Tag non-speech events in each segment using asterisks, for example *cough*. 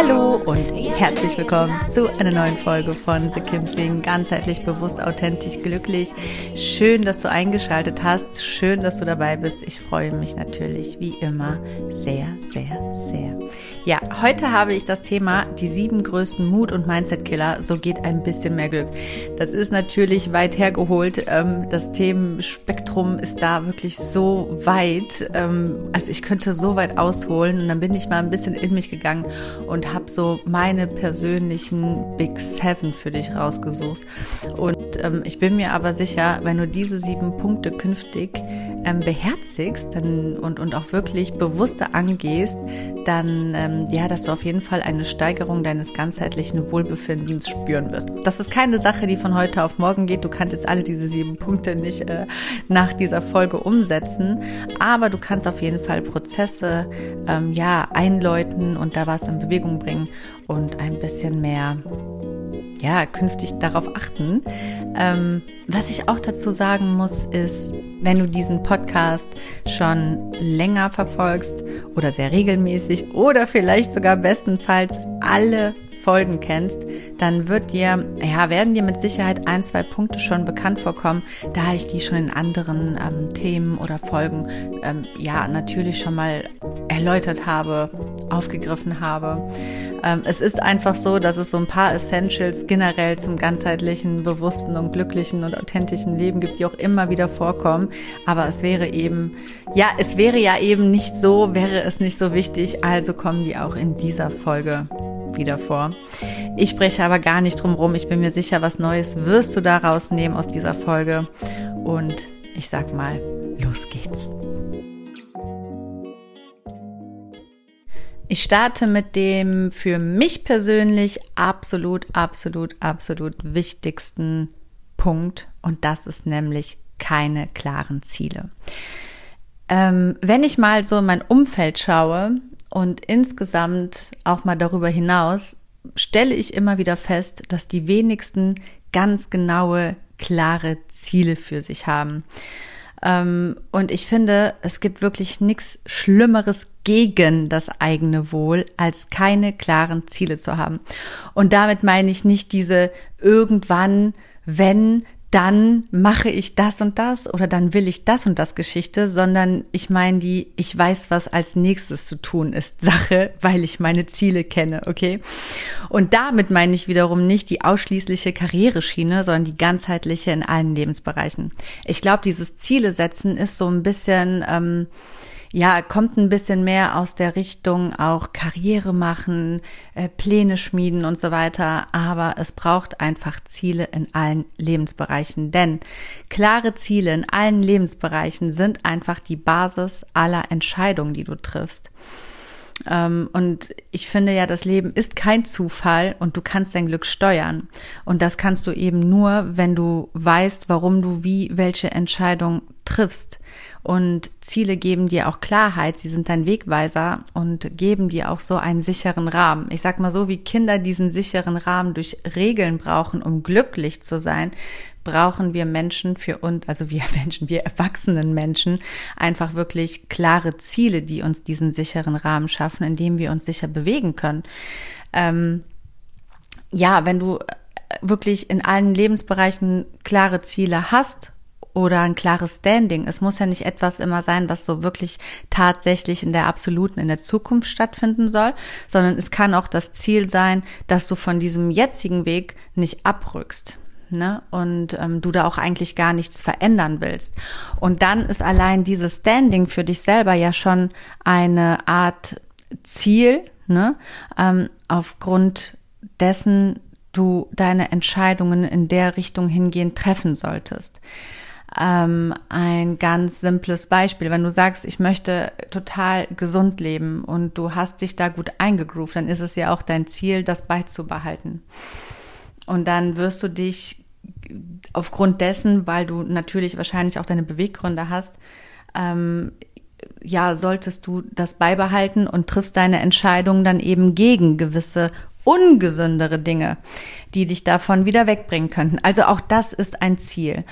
Hallo und herzlich willkommen zu einer neuen Folge von The Kim Sing. Ganzheitlich bewusst, authentisch, glücklich. Schön, dass du eingeschaltet hast. Schön, dass du dabei bist. Ich freue mich natürlich wie immer sehr, sehr, sehr. Ja, heute habe ich das Thema die sieben größten Mut- und Mindset-Killer. So geht ein bisschen mehr Glück. Das ist natürlich weit hergeholt. Ähm, das Themenspektrum ist da wirklich so weit. Ähm, also ich könnte so weit ausholen. Und dann bin ich mal ein bisschen in mich gegangen und habe so meine persönlichen Big Seven für dich rausgesucht. Und ähm, ich bin mir aber sicher, wenn du diese sieben Punkte künftig beherzigst dann, und, und auch wirklich bewusster angehst, dann ähm, ja, dass du auf jeden Fall eine Steigerung deines ganzheitlichen Wohlbefindens spüren wirst. Das ist keine Sache, die von heute auf morgen geht. Du kannst jetzt alle diese sieben Punkte nicht äh, nach dieser Folge umsetzen, aber du kannst auf jeden Fall Prozesse ähm, ja einläuten und da was in Bewegung bringen und ein bisschen mehr ja, künftig darauf achten. Ähm, was ich auch dazu sagen muss, ist, wenn du diesen Podcast schon länger verfolgst oder sehr regelmäßig oder vielleicht sogar bestenfalls alle Folgen kennst, dann wird dir, ja, werden dir mit Sicherheit ein, zwei Punkte schon bekannt vorkommen, da ich die schon in anderen ähm, Themen oder Folgen, ähm, ja, natürlich schon mal erläutert habe, aufgegriffen habe. Ähm, es ist einfach so, dass es so ein paar Essentials generell zum ganzheitlichen, bewussten und glücklichen und authentischen Leben gibt, die auch immer wieder vorkommen. Aber es wäre eben, ja, es wäre ja eben nicht so, wäre es nicht so wichtig, also kommen die auch in dieser Folge wieder vor. Ich spreche aber gar nicht drum rum. Ich bin mir sicher, was Neues wirst du daraus nehmen aus dieser Folge. Und ich sag mal, los geht's. Ich starte mit dem für mich persönlich absolut, absolut, absolut wichtigsten Punkt und das ist nämlich keine klaren Ziele. Ähm, wenn ich mal so in mein Umfeld schaue und insgesamt auch mal darüber hinaus, stelle ich immer wieder fest, dass die wenigsten ganz genaue, klare Ziele für sich haben. Ähm, und ich finde, es gibt wirklich nichts Schlimmeres gegen das eigene Wohl, als keine klaren Ziele zu haben. Und damit meine ich nicht diese irgendwann, wenn dann mache ich das und das oder dann will ich das und das Geschichte, sondern ich meine die, ich weiß, was als nächstes zu tun ist, *laughs* Sache, weil ich meine Ziele kenne, okay? Und damit meine ich wiederum nicht die ausschließliche Karriereschiene, sondern die ganzheitliche in allen Lebensbereichen. Ich glaube, dieses Ziele setzen ist so ein bisschen, ähm, ja, kommt ein bisschen mehr aus der Richtung auch Karriere machen, äh, Pläne schmieden und so weiter. Aber es braucht einfach Ziele in allen Lebensbereichen. Denn klare Ziele in allen Lebensbereichen sind einfach die Basis aller Entscheidungen, die du triffst. Ähm, und ich finde ja, das Leben ist kein Zufall und du kannst dein Glück steuern. Und das kannst du eben nur, wenn du weißt, warum du wie welche Entscheidung triffst. Und Ziele geben dir auch Klarheit, sie sind dein Wegweiser und geben dir auch so einen sicheren Rahmen. Ich sag mal so, wie Kinder diesen sicheren Rahmen durch Regeln brauchen, um glücklich zu sein, brauchen wir Menschen für uns, also wir *laughs* Menschen, wir erwachsenen Menschen, einfach wirklich klare Ziele, die uns diesen sicheren Rahmen schaffen, in dem wir uns sicher bewegen können. Ähm, ja, wenn du wirklich in allen Lebensbereichen klare Ziele hast oder ein klares Standing. Es muss ja nicht etwas immer sein, was so wirklich tatsächlich in der absoluten, in der Zukunft stattfinden soll, sondern es kann auch das Ziel sein, dass du von diesem jetzigen Weg nicht abrückst. Ne? Und ähm, du da auch eigentlich gar nichts verändern willst. Und dann ist allein dieses Standing für dich selber ja schon eine Art Ziel, ne? ähm, aufgrund dessen du deine Entscheidungen in der Richtung hingehend treffen solltest. Ähm, ein ganz simples Beispiel. Wenn du sagst, ich möchte total gesund leben und du hast dich da gut eingegroovt, dann ist es ja auch dein Ziel, das beizubehalten. Und dann wirst du dich aufgrund dessen, weil du natürlich wahrscheinlich auch deine Beweggründe hast, ähm, ja, solltest du das beibehalten und triffst deine Entscheidung dann eben gegen gewisse ungesündere Dinge, die dich davon wieder wegbringen könnten. Also auch das ist ein Ziel.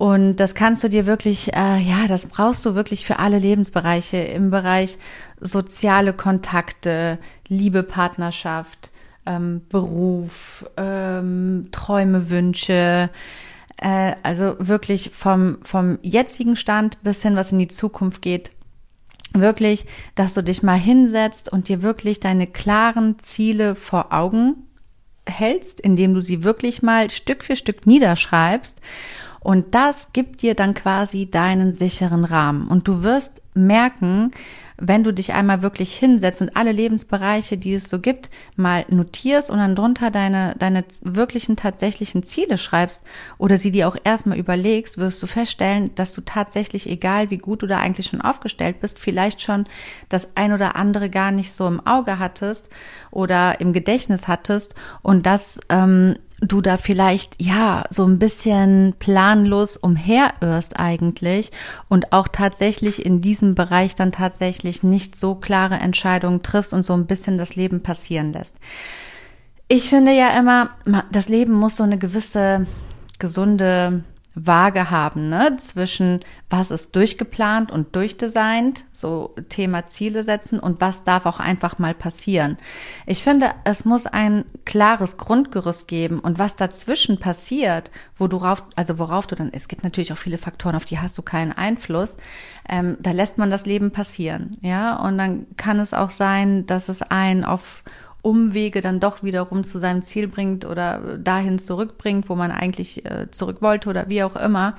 Und das kannst du dir wirklich, äh, ja, das brauchst du wirklich für alle Lebensbereiche im Bereich soziale Kontakte, Liebe, Partnerschaft, ähm, Beruf, ähm, Träume, Wünsche. Äh, also wirklich vom, vom jetzigen Stand bis hin, was in die Zukunft geht, wirklich, dass du dich mal hinsetzt und dir wirklich deine klaren Ziele vor Augen hältst, indem du sie wirklich mal Stück für Stück niederschreibst. Und das gibt dir dann quasi deinen sicheren Rahmen. Und du wirst merken, wenn du dich einmal wirklich hinsetzt und alle Lebensbereiche, die es so gibt, mal notierst und dann drunter deine, deine wirklichen tatsächlichen Ziele schreibst oder sie dir auch erstmal überlegst, wirst du feststellen, dass du tatsächlich, egal wie gut du da eigentlich schon aufgestellt bist, vielleicht schon das ein oder andere gar nicht so im Auge hattest oder im Gedächtnis hattest und das ähm, du da vielleicht ja so ein bisschen planlos umherirrst eigentlich und auch tatsächlich in diesem Bereich dann tatsächlich nicht so klare Entscheidungen triffst und so ein bisschen das Leben passieren lässt. Ich finde ja immer, das Leben muss so eine gewisse gesunde Waage haben, ne, zwischen was ist durchgeplant und durchdesignt, so Thema Ziele setzen und was darf auch einfach mal passieren. Ich finde, es muss ein klares Grundgerüst geben und was dazwischen passiert, wo du rauf, also worauf du dann, es gibt natürlich auch viele Faktoren, auf die hast du keinen Einfluss, ähm, da lässt man das Leben passieren, ja, und dann kann es auch sein, dass es einen auf Umwege dann doch wiederum zu seinem Ziel bringt oder dahin zurückbringt, wo man eigentlich äh, zurück wollte oder wie auch immer.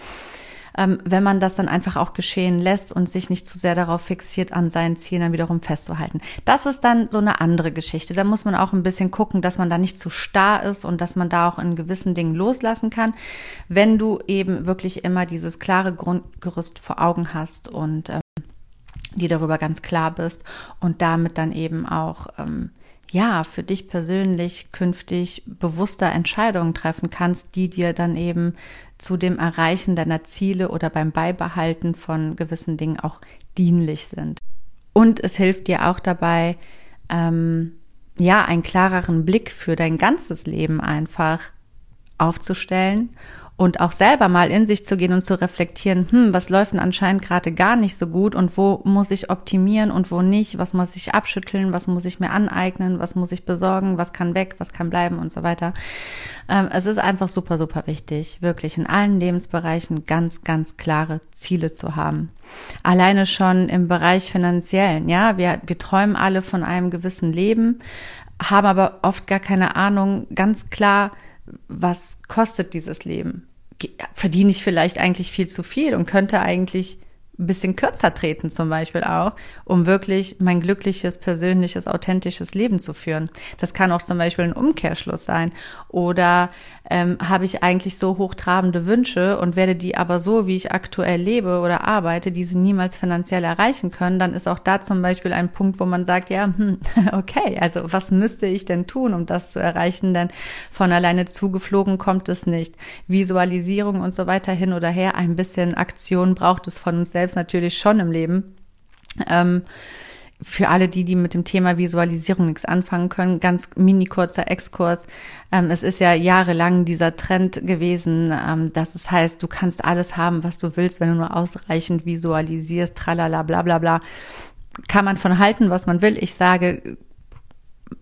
Ähm, wenn man das dann einfach auch geschehen lässt und sich nicht zu sehr darauf fixiert, an seinen Zielen dann wiederum festzuhalten. Das ist dann so eine andere Geschichte. Da muss man auch ein bisschen gucken, dass man da nicht zu starr ist und dass man da auch in gewissen Dingen loslassen kann, wenn du eben wirklich immer dieses klare Grundgerüst vor Augen hast und ähm, dir darüber ganz klar bist und damit dann eben auch ähm, ja, für dich persönlich künftig bewusster Entscheidungen treffen kannst, die dir dann eben zu dem Erreichen deiner Ziele oder beim Beibehalten von gewissen Dingen auch dienlich sind. Und es hilft dir auch dabei, ähm, ja, einen klareren Blick für dein ganzes Leben einfach aufzustellen und auch selber mal in sich zu gehen und zu reflektieren, hm, was läuft denn anscheinend gerade gar nicht so gut und wo muss ich optimieren und wo nicht, was muss ich abschütteln, was muss ich mir aneignen, was muss ich besorgen, was kann weg, was kann bleiben? Und so weiter. Ähm, es ist einfach super, super wichtig, wirklich in allen Lebensbereichen ganz, ganz klare Ziele zu haben. Alleine schon im Bereich finanziellen, ja, wir, wir träumen alle von einem gewissen Leben, haben aber oft gar keine Ahnung, ganz klar, was kostet dieses Leben? Verdiene ich vielleicht eigentlich viel zu viel und könnte eigentlich ein bisschen kürzer treten zum Beispiel auch, um wirklich mein glückliches, persönliches, authentisches Leben zu führen. Das kann auch zum Beispiel ein Umkehrschluss sein. Oder ähm, habe ich eigentlich so hochtrabende Wünsche und werde die aber so, wie ich aktuell lebe oder arbeite, diese niemals finanziell erreichen können, dann ist auch da zum Beispiel ein Punkt, wo man sagt, ja, hm, *laughs* okay, also was müsste ich denn tun, um das zu erreichen? Denn von alleine zugeflogen kommt es nicht. Visualisierung und so weiter hin oder her, ein bisschen Aktion braucht es von uns selbst natürlich schon im Leben. Ähm, für alle die, die mit dem Thema Visualisierung nichts anfangen können, ganz mini kurzer Exkurs. Ähm, es ist ja jahrelang dieser Trend gewesen, ähm, dass es heißt, du kannst alles haben, was du willst, wenn du nur ausreichend visualisierst, tralala, bla bla bla. Kann man von halten, was man will. Ich sage,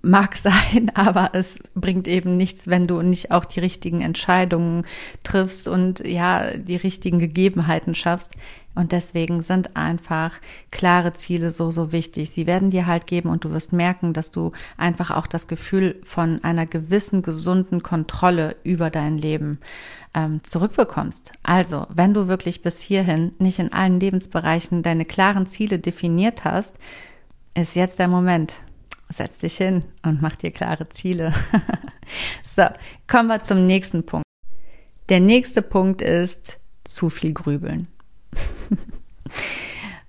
mag sein, *laughs* aber es bringt eben nichts, wenn du nicht auch die richtigen Entscheidungen triffst und ja, die richtigen Gegebenheiten schaffst. Und deswegen sind einfach klare Ziele so, so wichtig. Sie werden dir halt geben und du wirst merken, dass du einfach auch das Gefühl von einer gewissen gesunden Kontrolle über dein Leben ähm, zurückbekommst. Also, wenn du wirklich bis hierhin nicht in allen Lebensbereichen deine klaren Ziele definiert hast, ist jetzt der Moment. Setz dich hin und mach dir klare Ziele. *laughs* so, kommen wir zum nächsten Punkt. Der nächste Punkt ist zu viel Grübeln.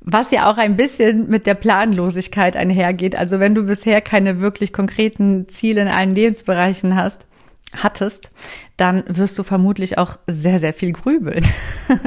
Was ja auch ein bisschen mit der Planlosigkeit einhergeht. Also wenn du bisher keine wirklich konkreten Ziele in allen Lebensbereichen hast, hattest, dann wirst du vermutlich auch sehr, sehr viel grübeln. *laughs*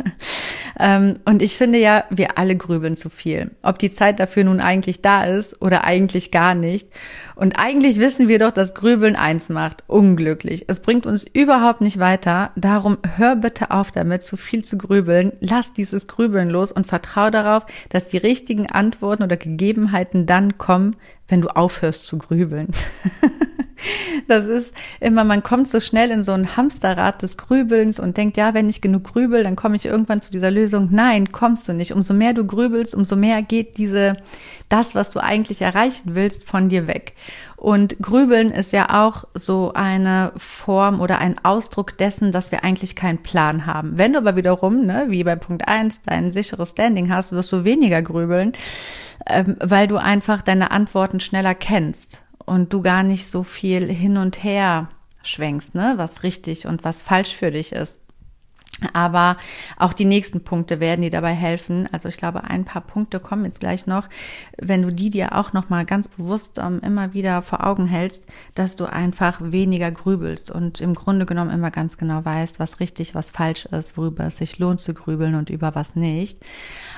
Ähm, und ich finde ja, wir alle grübeln zu viel. Ob die Zeit dafür nun eigentlich da ist oder eigentlich gar nicht. Und eigentlich wissen wir doch, dass Grübeln eins macht. Unglücklich. Es bringt uns überhaupt nicht weiter. Darum hör bitte auf damit, zu viel zu grübeln. Lass dieses Grübeln los und vertrau darauf, dass die richtigen Antworten oder Gegebenheiten dann kommen, wenn du aufhörst zu grübeln. *laughs* Das ist immer, man kommt so schnell in so ein Hamsterrad des Grübelns und denkt, ja, wenn ich genug grübel, dann komme ich irgendwann zu dieser Lösung. Nein, kommst du nicht. Umso mehr du grübelst, umso mehr geht diese, das, was du eigentlich erreichen willst, von dir weg. Und Grübeln ist ja auch so eine Form oder ein Ausdruck dessen, dass wir eigentlich keinen Plan haben. Wenn du aber wiederum, ne, wie bei Punkt eins dein sicheres Standing hast, wirst du weniger grübeln, ähm, weil du einfach deine Antworten schneller kennst und du gar nicht so viel hin und her schwenkst, ne, was richtig und was falsch für dich ist. Aber auch die nächsten Punkte werden dir dabei helfen. Also ich glaube, ein paar Punkte kommen jetzt gleich noch, wenn du die dir auch noch mal ganz bewusst ähm, immer wieder vor Augen hältst, dass du einfach weniger grübelst und im Grunde genommen immer ganz genau weißt, was richtig, was falsch ist, worüber es sich lohnt zu grübeln und über was nicht.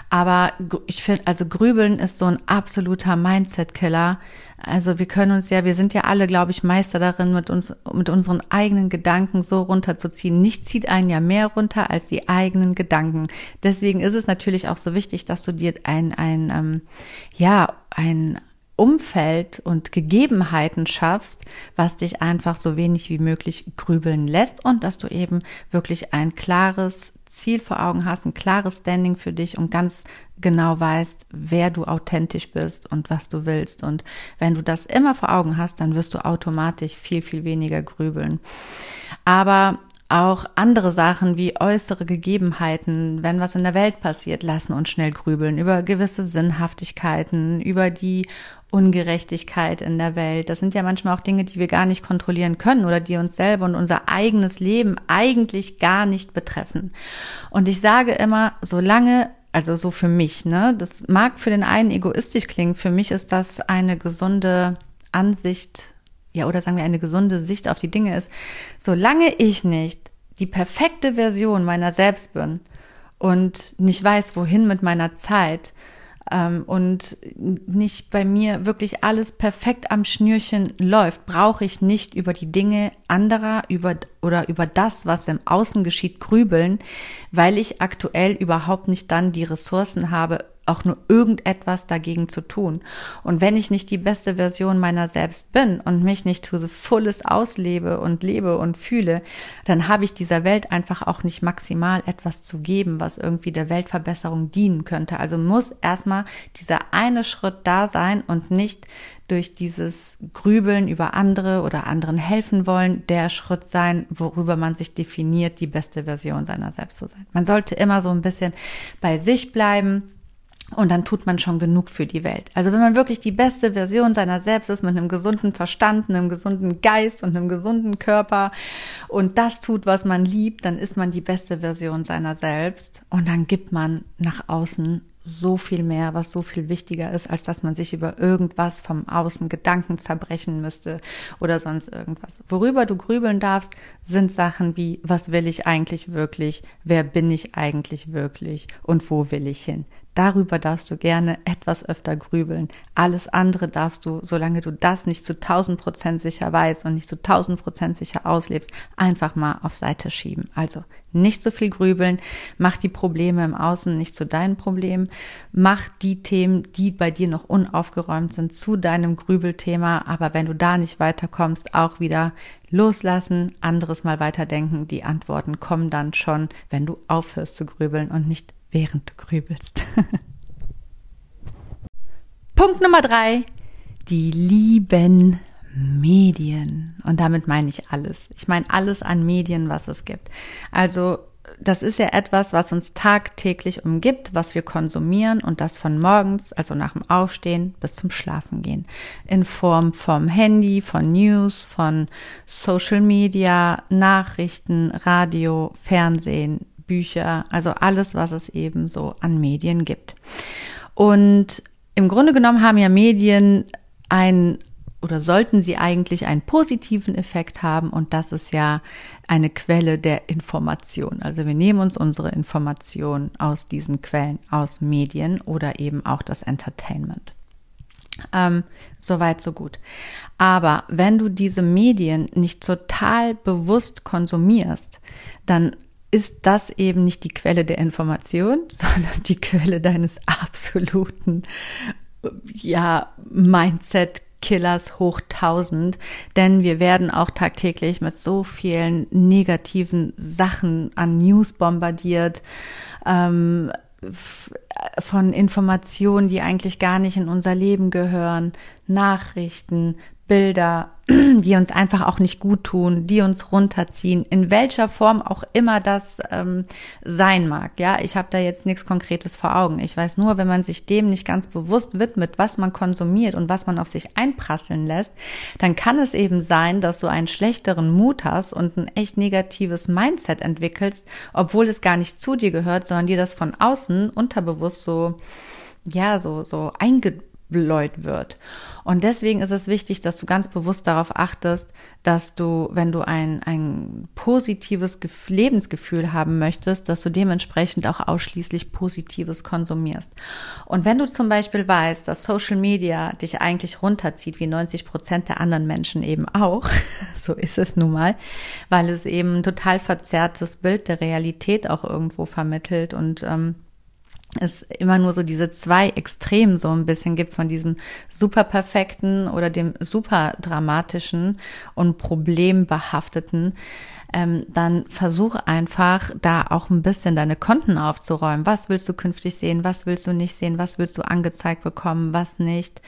Aber ich finde, also Grübeln ist so ein absoluter Mindset-Killer. Also wir können uns ja, wir sind ja alle, glaube ich, Meister darin, mit uns, mit unseren eigenen Gedanken so runterzuziehen. Nichts zieht einen ja mehr runter als die eigenen Gedanken. Deswegen ist es natürlich auch so wichtig, dass du dir ein, ein, ähm, ja, ein Umfeld und Gegebenheiten schaffst, was dich einfach so wenig wie möglich grübeln lässt und dass du eben wirklich ein klares Ziel vor Augen hast, ein klares Standing für dich und ganz genau weißt, wer du authentisch bist und was du willst. Und wenn du das immer vor Augen hast, dann wirst du automatisch viel, viel weniger grübeln. Aber auch andere Sachen wie äußere Gegebenheiten, wenn was in der Welt passiert, lassen uns schnell grübeln über gewisse Sinnhaftigkeiten, über die Ungerechtigkeit in der Welt. Das sind ja manchmal auch Dinge, die wir gar nicht kontrollieren können oder die uns selber und unser eigenes Leben eigentlich gar nicht betreffen. Und ich sage immer, solange also so für mich, ne? Das mag für den einen egoistisch klingen, für mich ist das eine gesunde Ansicht, ja, oder sagen wir eine gesunde Sicht auf die Dinge ist. Solange ich nicht die perfekte Version meiner selbst bin und nicht weiß, wohin mit meiner Zeit, ähm, und nicht bei mir wirklich alles perfekt am Schnürchen läuft, brauche ich nicht über die Dinge anderer über, oder über das, was im Außen geschieht, grübeln, weil ich aktuell überhaupt nicht dann die Ressourcen habe, auch nur irgendetwas dagegen zu tun. Und wenn ich nicht die beste Version meiner selbst bin und mich nicht to the fullest auslebe und lebe und fühle, dann habe ich dieser Welt einfach auch nicht maximal etwas zu geben, was irgendwie der Weltverbesserung dienen könnte. Also muss erstmal dieser eine Schritt da sein und nicht durch dieses Grübeln über andere oder anderen helfen wollen, der Schritt sein, worüber man sich definiert, die beste Version seiner selbst zu sein. Man sollte immer so ein bisschen bei sich bleiben und dann tut man schon genug für die Welt. Also wenn man wirklich die beste Version seiner selbst ist, mit einem gesunden Verstand, einem gesunden Geist und einem gesunden Körper und das tut, was man liebt, dann ist man die beste Version seiner selbst und dann gibt man nach außen so viel mehr, was so viel wichtiger ist, als dass man sich über irgendwas vom Außen Gedanken zerbrechen müsste oder sonst irgendwas. Worüber du grübeln darfst, sind Sachen wie, was will ich eigentlich wirklich? Wer bin ich eigentlich wirklich? Und wo will ich hin? Darüber darfst du gerne etwas öfter grübeln. Alles andere darfst du, solange du das nicht zu 1000 Prozent sicher weißt und nicht zu 1000 Prozent sicher auslebst, einfach mal auf Seite schieben. Also nicht so viel grübeln, mach die Probleme im Außen nicht zu deinen Problemen, mach die Themen, die bei dir noch unaufgeräumt sind, zu deinem Grübelthema, aber wenn du da nicht weiterkommst, auch wieder loslassen, anderes mal weiterdenken, die Antworten kommen dann schon, wenn du aufhörst zu grübeln und nicht während du grübelst. *laughs* Punkt Nummer drei, die lieben Medien. Und damit meine ich alles. Ich meine alles an Medien, was es gibt. Also das ist ja etwas, was uns tagtäglich umgibt, was wir konsumieren und das von morgens, also nach dem Aufstehen bis zum Schlafengehen. In Form vom Handy, von News, von Social Media, Nachrichten, Radio, Fernsehen, Bücher, also alles, was es eben so an Medien gibt. Und im Grunde genommen haben ja Medien ein oder sollten sie eigentlich einen positiven Effekt haben und das ist ja eine Quelle der Information. Also wir nehmen uns unsere Information aus diesen Quellen, aus Medien oder eben auch das Entertainment. Ähm, Soweit, so gut. Aber wenn du diese Medien nicht total bewusst konsumierst, dann ist das eben nicht die Quelle der Information, *laughs* sondern die Quelle deines absoluten ja, Mindset Killers hoch 1000, denn wir werden auch tagtäglich mit so vielen negativen Sachen an News bombardiert, ähm, von Informationen, die eigentlich gar nicht in unser Leben gehören, Nachrichten, Bilder, *clears throat* die uns einfach auch nicht gut tun, die uns runterziehen, in welcher Form auch immer das ähm, sein mag. Ja, ich habe da jetzt nichts Konkretes vor Augen. Ich weiß nur, wenn man sich dem nicht ganz bewusst widmet, was man konsumiert und was man auf sich einprasseln lässt, dann kann es eben sein, dass du einen schlechteren Mut hast und ein echt negatives Mindset entwickelst, obwohl es gar nicht zu dir gehört, sondern dir das von außen unterbewusst so ja, so, so einge bläut wird. Und deswegen ist es wichtig, dass du ganz bewusst darauf achtest, dass du, wenn du ein, ein positives Lebensgefühl haben möchtest, dass du dementsprechend auch ausschließlich Positives konsumierst. Und wenn du zum Beispiel weißt, dass Social Media dich eigentlich runterzieht, wie 90 Prozent der anderen Menschen eben auch, *laughs* so ist es nun mal, weil es eben ein total verzerrtes Bild der Realität auch irgendwo vermittelt und ähm, es immer nur so diese zwei Extremen so ein bisschen gibt von diesem super perfekten oder dem super dramatischen und problembehafteten, ähm, dann versuch einfach da auch ein bisschen deine Konten aufzuräumen. Was willst du künftig sehen? Was willst du nicht sehen? Was willst du angezeigt bekommen? Was nicht?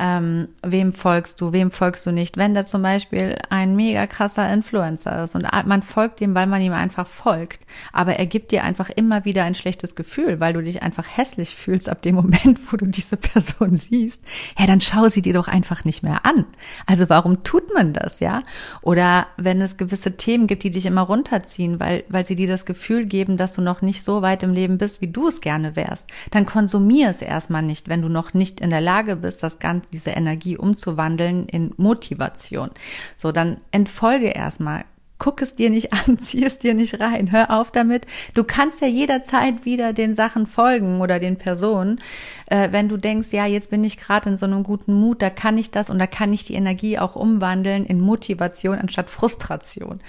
Ähm, wem folgst du, wem folgst du nicht. Wenn der zum Beispiel ein mega krasser Influencer ist und man folgt ihm, weil man ihm einfach folgt, aber er gibt dir einfach immer wieder ein schlechtes Gefühl, weil du dich einfach hässlich fühlst ab dem Moment, wo du diese Person *laughs* siehst, ja, dann schau sie dir doch einfach nicht mehr an. Also warum tut man das, ja? Oder wenn es gewisse Themen gibt, die dich immer runterziehen, weil, weil sie dir das Gefühl geben, dass du noch nicht so weit im Leben bist, wie du es gerne wärst, dann konsumier es erstmal nicht, wenn du noch nicht in der Lage bist, das Ganze diese Energie umzuwandeln in Motivation. So, dann entfolge erstmal. Guck es dir nicht *laughs* an, zieh es dir nicht rein, hör auf damit. Du kannst ja jederzeit wieder den Sachen folgen oder den Personen, äh, wenn du denkst, ja, jetzt bin ich gerade in so einem guten Mut, da kann ich das und da kann ich die Energie auch umwandeln in Motivation anstatt Frustration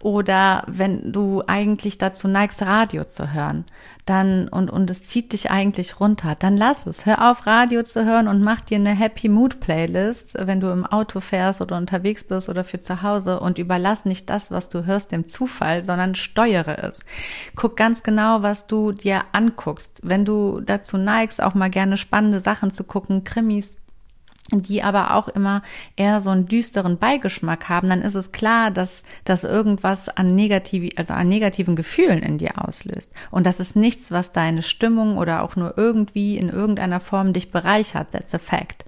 oder wenn du eigentlich dazu neigst, Radio zu hören, dann und, und es zieht dich eigentlich runter, dann lass es. Hör auf, Radio zu hören und mach dir eine Happy Mood Playlist, wenn du im Auto fährst oder unterwegs bist oder für zu Hause und überlass nicht das, was du hörst, dem Zufall, sondern steuere es. Guck ganz genau, was du dir anguckst. Wenn du dazu neigst, auch mal gerne spannende Sachen zu gucken, Krimis, die aber auch immer eher so einen düsteren Beigeschmack haben, dann ist es klar, dass das irgendwas an negativ, also an negativen Gefühlen in dir auslöst. Und das ist nichts, was deine Stimmung oder auch nur irgendwie in irgendeiner Form dich bereichert. That's a fact.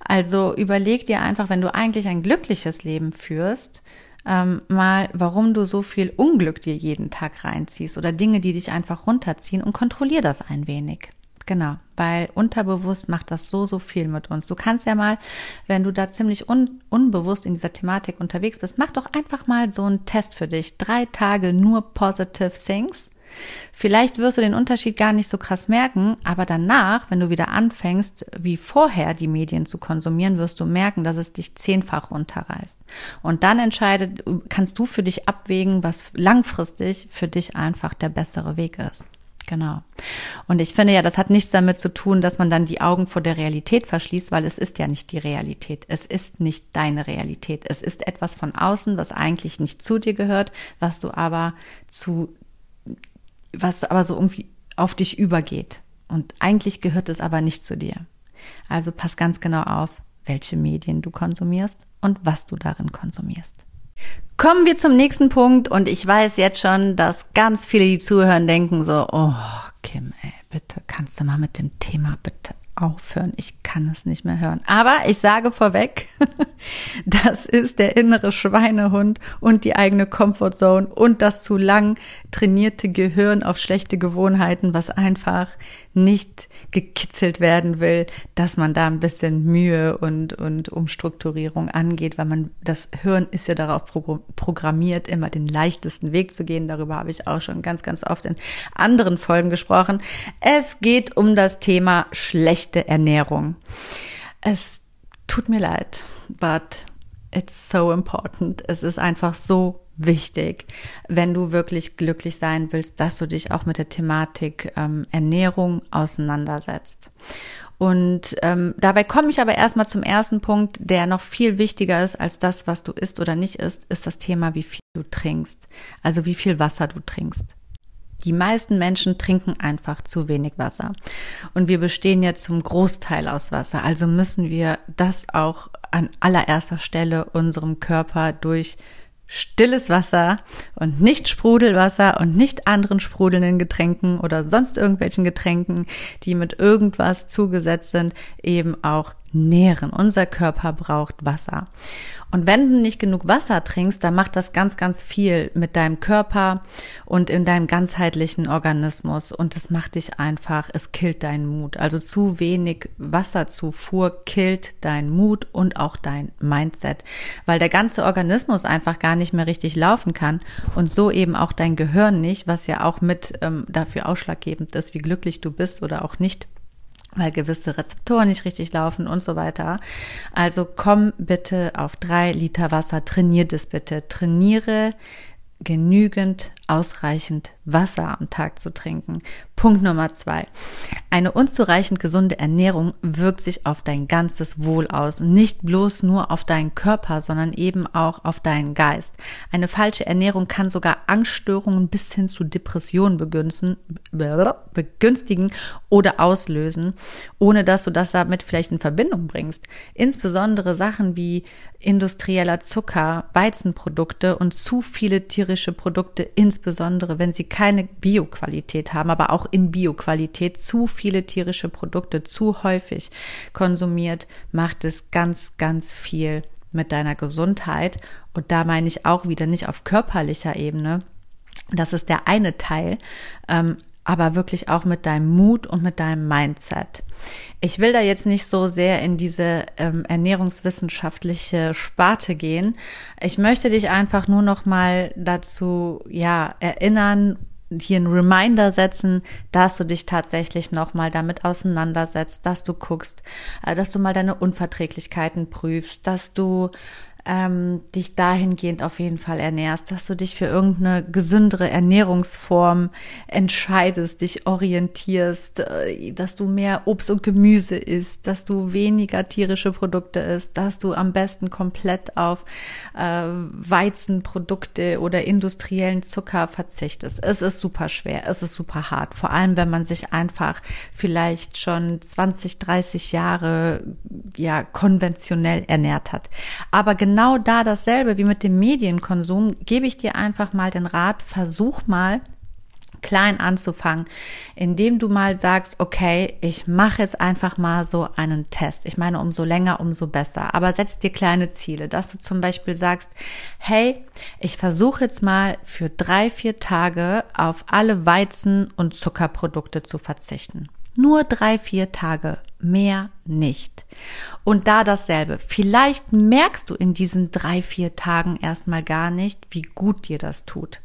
Also überleg dir einfach, wenn du eigentlich ein glückliches Leben führst, ähm, mal, warum du so viel Unglück dir jeden Tag reinziehst oder Dinge, die dich einfach runterziehen und kontrollier das ein wenig. Genau, weil unterbewusst macht das so, so viel mit uns. Du kannst ja mal, wenn du da ziemlich un unbewusst in dieser Thematik unterwegs bist, mach doch einfach mal so einen Test für dich. Drei Tage nur Positive Things Vielleicht wirst du den Unterschied gar nicht so krass merken, aber danach, wenn du wieder anfängst, wie vorher die Medien zu konsumieren, wirst du merken, dass es dich zehnfach runterreißt. Und dann entscheidet, kannst du für dich abwägen, was langfristig für dich einfach der bessere Weg ist. Genau. Und ich finde ja, das hat nichts damit zu tun, dass man dann die Augen vor der Realität verschließt, weil es ist ja nicht die Realität. Es ist nicht deine Realität. Es ist etwas von außen, was eigentlich nicht zu dir gehört, was du aber zu, was aber so irgendwie auf dich übergeht. Und eigentlich gehört es aber nicht zu dir. Also pass ganz genau auf, welche Medien du konsumierst und was du darin konsumierst. Kommen wir zum nächsten Punkt und ich weiß jetzt schon, dass ganz viele, die zuhören, denken so, oh, Kim, ey, bitte kannst du mal mit dem Thema bitte aufhören. Ich kann es nicht mehr hören. Aber ich sage vorweg, *laughs* das ist der innere Schweinehund und die eigene Comfortzone und das zu lang trainierte Gehirn auf schlechte Gewohnheiten, was einfach nicht gekitzelt werden will, dass man da ein bisschen Mühe und, und Umstrukturierung angeht, weil man, das Hirn ist ja darauf programmiert, immer den leichtesten Weg zu gehen. Darüber habe ich auch schon ganz, ganz oft in anderen Folgen gesprochen. Es geht um das Thema schlechte Ernährung. Es tut mir leid, but it's so important. Es ist einfach so wichtig, wenn du wirklich glücklich sein willst, dass du dich auch mit der Thematik ähm, Ernährung auseinandersetzt. Und ähm, dabei komme ich aber erstmal zum ersten Punkt, der noch viel wichtiger ist als das, was du isst oder nicht isst, ist das Thema, wie viel du trinkst. Also wie viel Wasser du trinkst. Die meisten Menschen trinken einfach zu wenig Wasser. Und wir bestehen ja zum Großteil aus Wasser. Also müssen wir das auch an allererster Stelle unserem Körper durch stilles Wasser und nicht Sprudelwasser und nicht anderen sprudelnden Getränken oder sonst irgendwelchen Getränken, die mit irgendwas zugesetzt sind, eben auch nähren. Unser Körper braucht Wasser. Und wenn du nicht genug Wasser trinkst, dann macht das ganz, ganz viel mit deinem Körper und in deinem ganzheitlichen Organismus. Und es macht dich einfach, es killt deinen Mut. Also zu wenig Wasserzufuhr killt deinen Mut und auch dein Mindset, weil der ganze Organismus einfach gar nicht mehr richtig laufen kann und so eben auch dein Gehirn nicht, was ja auch mit ähm, dafür ausschlaggebend ist, wie glücklich du bist oder auch nicht weil gewisse Rezeptoren nicht richtig laufen und so weiter. Also komm bitte auf drei Liter Wasser, trainier das bitte. Trainiere genügend, ausreichend Wasser am Tag zu trinken. Punkt Nummer zwei. Eine unzureichend gesunde Ernährung wirkt sich auf dein ganzes Wohl aus. Nicht bloß nur auf deinen Körper, sondern eben auch auf deinen Geist. Eine falsche Ernährung kann sogar Angststörungen bis hin zu Depressionen begünstigen oder auslösen, ohne dass du das damit vielleicht in Verbindung bringst. Insbesondere Sachen wie industrieller Zucker, Weizenprodukte und zu viele tierische Produkte, insbesondere wenn sie keine Bioqualität haben, aber auch in Bioqualität zu viele tierische Produkte zu häufig konsumiert, macht es ganz, ganz viel mit deiner Gesundheit. Und da meine ich auch wieder nicht auf körperlicher Ebene. Das ist der eine Teil, ähm, aber wirklich auch mit deinem Mut und mit deinem Mindset. Ich will da jetzt nicht so sehr in diese ähm, ernährungswissenschaftliche Sparte gehen. Ich möchte dich einfach nur noch mal dazu ja erinnern hier einen Reminder setzen, dass du dich tatsächlich nochmal damit auseinandersetzt, dass du guckst, äh, dass du mal deine Unverträglichkeiten prüfst, dass du ähm, dich dahingehend auf jeden Fall ernährst, dass du dich für irgendeine gesündere Ernährungsform entscheidest, dich orientierst, äh, dass du mehr Obst und Gemüse isst, dass du weniger tierische Produkte isst, dass du am besten komplett auf äh, Weizenprodukte oder industriellen Zucker verzichtest. Es ist super schwer, es ist super hart, vor allem wenn man sich einfach vielleicht schon 20, 30 Jahre ja konventionell ernährt hat. Aber genau genau da dasselbe wie mit dem Medienkonsum, gebe ich dir einfach mal den Rat, versuch mal klein anzufangen, indem du mal sagst, okay, ich mache jetzt einfach mal so einen Test. Ich meine, umso länger, umso besser. Aber setz dir kleine Ziele, dass du zum Beispiel sagst, hey, ich versuche jetzt mal für drei, vier Tage auf alle Weizen- und Zuckerprodukte zu verzichten. Nur drei, vier Tage. Mehr nicht. Und da dasselbe. Vielleicht merkst du in diesen drei, vier Tagen erstmal gar nicht, wie gut dir das tut.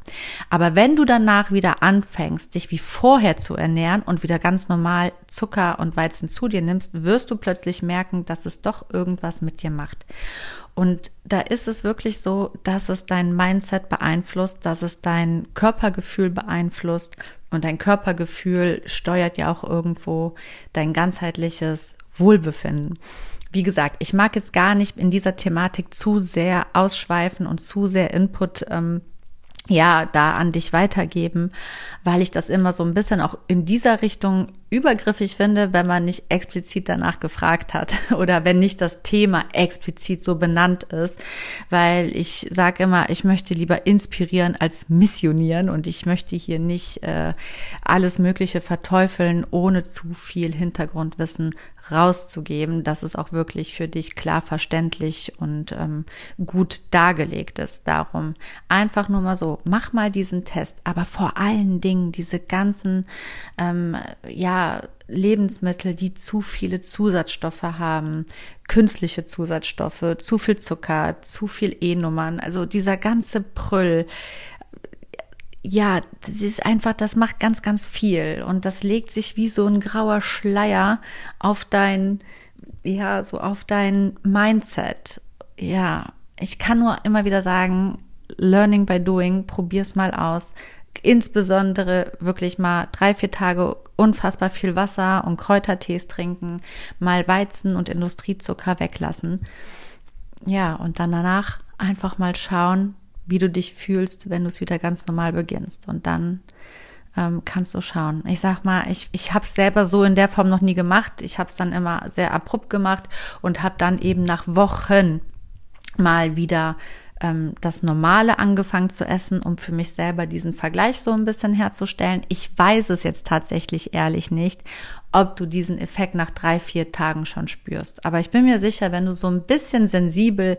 Aber wenn du danach wieder anfängst, dich wie vorher zu ernähren und wieder ganz normal Zucker und Weizen zu dir nimmst, wirst du plötzlich merken, dass es doch irgendwas mit dir macht. Und da ist es wirklich so, dass es dein Mindset beeinflusst, dass es dein Körpergefühl beeinflusst. Und dein Körpergefühl steuert ja auch irgendwo dein ganzheitliches Wohlbefinden. Wie gesagt, ich mag jetzt gar nicht in dieser Thematik zu sehr ausschweifen und zu sehr Input ähm, ja da an dich weitergeben, weil ich das immer so ein bisschen auch in dieser Richtung übergriffig finde, wenn man nicht explizit danach gefragt hat *laughs* oder wenn nicht das Thema explizit so benannt ist, weil ich sage immer, ich möchte lieber inspirieren als missionieren und ich möchte hier nicht äh, alles Mögliche verteufeln, ohne zu viel Hintergrundwissen rauszugeben, dass es auch wirklich für dich klar verständlich und ähm, gut dargelegt ist. Darum einfach nur mal so, mach mal diesen Test, aber vor allen Dingen diese ganzen ähm, ja Lebensmittel, die zu viele Zusatzstoffe haben, künstliche Zusatzstoffe, zu viel Zucker, zu viel E-Nummern, also dieser ganze Prüll. Ja, das ist einfach, das macht ganz, ganz viel und das legt sich wie so ein grauer Schleier auf dein, ja, so auf dein Mindset. Ja, ich kann nur immer wieder sagen, Learning by Doing, probier's mal aus insbesondere wirklich mal drei, vier Tage unfassbar viel Wasser und Kräutertees trinken, mal Weizen und Industriezucker weglassen. Ja, und dann danach einfach mal schauen, wie du dich fühlst, wenn du es wieder ganz normal beginnst. Und dann ähm, kannst du schauen. Ich sag mal, ich, ich habe es selber so in der Form noch nie gemacht. Ich habe es dann immer sehr abrupt gemacht und habe dann eben nach Wochen mal wieder ähm, das Normale angefangen zu essen, um für mich selber diesen Vergleich so ein bisschen herzustellen. Ich weiß es jetzt tatsächlich ehrlich nicht, ob du diesen Effekt nach drei, vier Tagen schon spürst. Aber ich bin mir sicher, wenn du so ein bisschen sensibel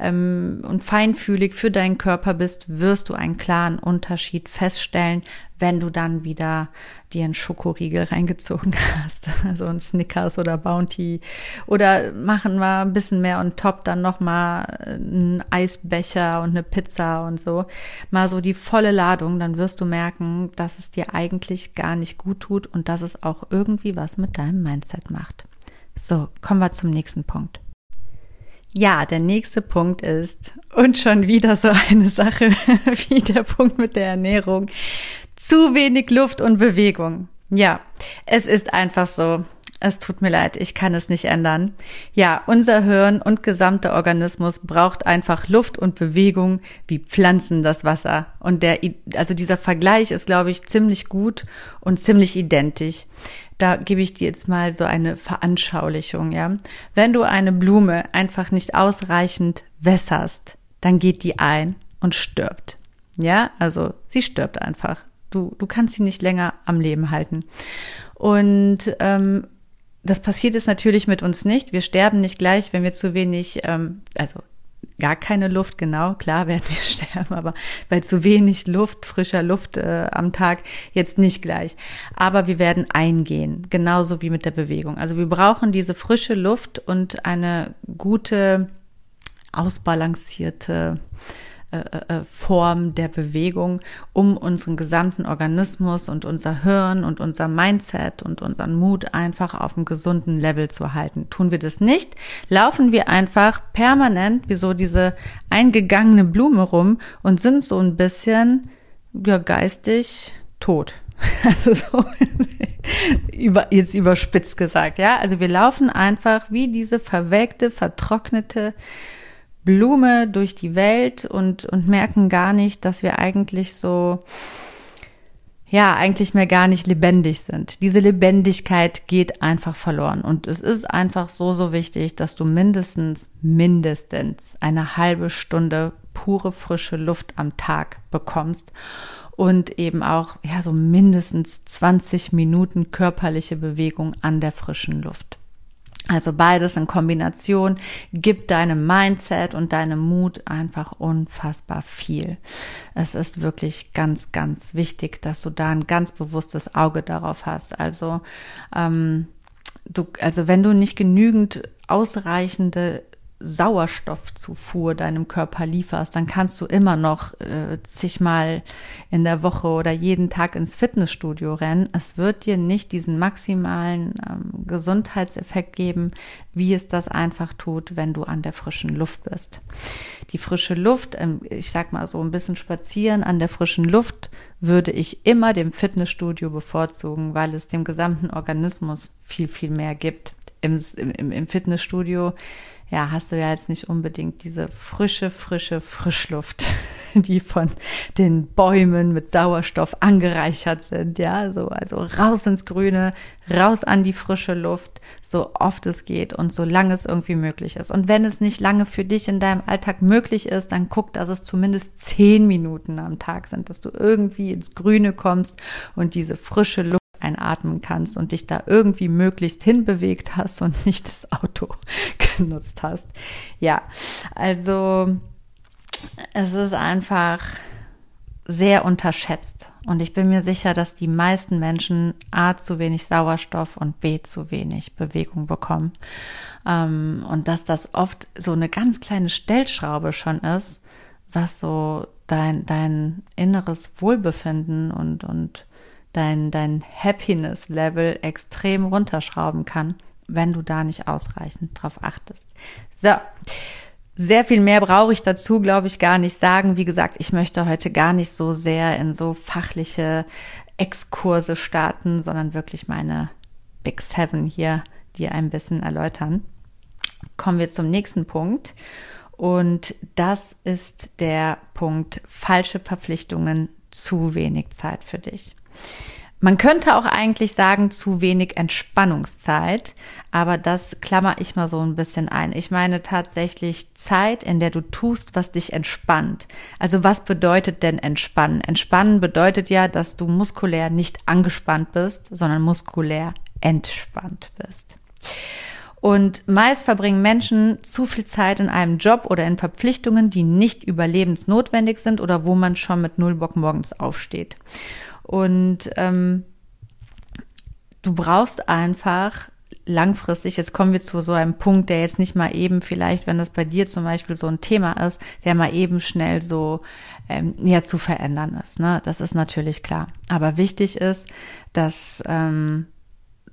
ähm, und feinfühlig für deinen Körper bist, wirst du einen klaren Unterschied feststellen, wenn du dann wieder dir einen Schokoriegel reingezogen hast, *laughs* also ein Snickers oder Bounty oder machen wir ein bisschen mehr on top, dann nochmal einen Eisbecher und eine Pizza und so, mal so die volle Ladung, dann wirst du merken, dass es dir eigentlich gar nicht gut tut und dass es auch irgendwie was mit deinem Mindset macht. So, kommen wir zum nächsten Punkt. Ja, der nächste Punkt ist, und schon wieder so eine Sache *laughs* wie der Punkt mit der Ernährung, zu wenig Luft und Bewegung. Ja, es ist einfach so. Es tut mir leid, ich kann es nicht ändern. Ja, unser Hirn und gesamter Organismus braucht einfach Luft und Bewegung wie Pflanzen das Wasser. Und der, also dieser Vergleich ist, glaube ich, ziemlich gut und ziemlich identisch. Da gebe ich dir jetzt mal so eine Veranschaulichung, ja. Wenn du eine Blume einfach nicht ausreichend wässerst, dann geht die ein und stirbt. Ja, also sie stirbt einfach. Du, du kannst sie nicht länger am Leben halten. Und ähm, das passiert es natürlich mit uns nicht. Wir sterben nicht gleich, wenn wir zu wenig, ähm, also gar keine Luft, genau, klar werden wir *laughs* sterben, aber bei zu wenig Luft, frischer Luft äh, am Tag jetzt nicht gleich. Aber wir werden eingehen, genauso wie mit der Bewegung. Also wir brauchen diese frische Luft und eine gute, ausbalancierte äh, äh, Form der Bewegung, um unseren gesamten Organismus und unser Hirn und unser Mindset und unseren Mut einfach auf einem gesunden Level zu halten. Tun wir das nicht, laufen wir einfach permanent wie so diese eingegangene Blume rum und sind so ein bisschen ja, geistig tot. *laughs* Also so *laughs* über, jetzt überspitzt gesagt, ja. Also wir laufen einfach wie diese verwelkte, vertrocknete Blume durch die Welt und, und merken gar nicht, dass wir eigentlich so, ja, eigentlich mehr gar nicht lebendig sind. Diese Lebendigkeit geht einfach verloren. Und es ist einfach so, so wichtig, dass du mindestens, mindestens eine halbe Stunde pure frische Luft am Tag bekommst und eben auch, ja, so mindestens 20 Minuten körperliche Bewegung an der frischen Luft. Also beides in Kombination gibt deinem Mindset und deinem Mut einfach unfassbar viel. Es ist wirklich ganz, ganz wichtig, dass du da ein ganz bewusstes Auge darauf hast. Also ähm, du, also wenn du nicht genügend ausreichende Sauerstoffzufuhr deinem Körper lieferst, dann kannst du immer noch äh, zigmal in der Woche oder jeden Tag ins Fitnessstudio rennen. Es wird dir nicht diesen maximalen ähm, Gesundheitseffekt geben, wie es das einfach tut, wenn du an der frischen Luft bist. Die frische Luft, ähm, ich sag mal so ein bisschen spazieren an der frischen Luft, würde ich immer dem Fitnessstudio bevorzugen, weil es dem gesamten Organismus viel, viel mehr gibt. Im, im, im Fitnessstudio ja, hast du ja jetzt nicht unbedingt diese frische, frische Frischluft, *laughs* die von den Bäumen mit Sauerstoff angereichert sind, ja, so, also raus ins Grüne, raus an die frische Luft, so oft es geht und so lange es irgendwie möglich ist. Und wenn es nicht lange für dich in deinem Alltag möglich ist, dann guck, dass es zumindest zehn Minuten am Tag sind, dass du irgendwie ins Grüne kommst und diese frische Luft einatmen kannst und dich da irgendwie möglichst hinbewegt hast und *laughs* nicht das Auto *laughs* genutzt hast. Ja, also es ist einfach sehr unterschätzt. Und ich bin mir sicher, dass die meisten Menschen A zu wenig Sauerstoff und B zu wenig Bewegung bekommen. Ähm, und dass das oft so eine ganz kleine Stellschraube schon ist, was so dein, dein inneres Wohlbefinden und, und dein, dein Happiness-Level extrem runterschrauben kann, wenn du da nicht ausreichend drauf achtest. So. Sehr viel mehr brauche ich dazu, glaube ich, gar nicht sagen. Wie gesagt, ich möchte heute gar nicht so sehr in so fachliche Exkurse starten, sondern wirklich meine Big Seven hier dir ein bisschen erläutern. Kommen wir zum nächsten Punkt. Und das ist der Punkt falsche Verpflichtungen, zu wenig Zeit für dich. Man könnte auch eigentlich sagen, zu wenig Entspannungszeit, aber das klammer ich mal so ein bisschen ein. Ich meine tatsächlich Zeit, in der du tust, was dich entspannt. Also was bedeutet denn entspannen? Entspannen bedeutet ja, dass du muskulär nicht angespannt bist, sondern muskulär entspannt bist. Und meist verbringen Menschen zu viel Zeit in einem Job oder in Verpflichtungen, die nicht überlebensnotwendig sind oder wo man schon mit null Bock morgens aufsteht. Und ähm, du brauchst einfach langfristig, jetzt kommen wir zu so einem Punkt, der jetzt nicht mal eben vielleicht, wenn das bei dir zum Beispiel so ein Thema ist, der mal eben schnell so ähm, ja zu verändern ist. Ne? Das ist natürlich klar. Aber wichtig ist, dass ähm,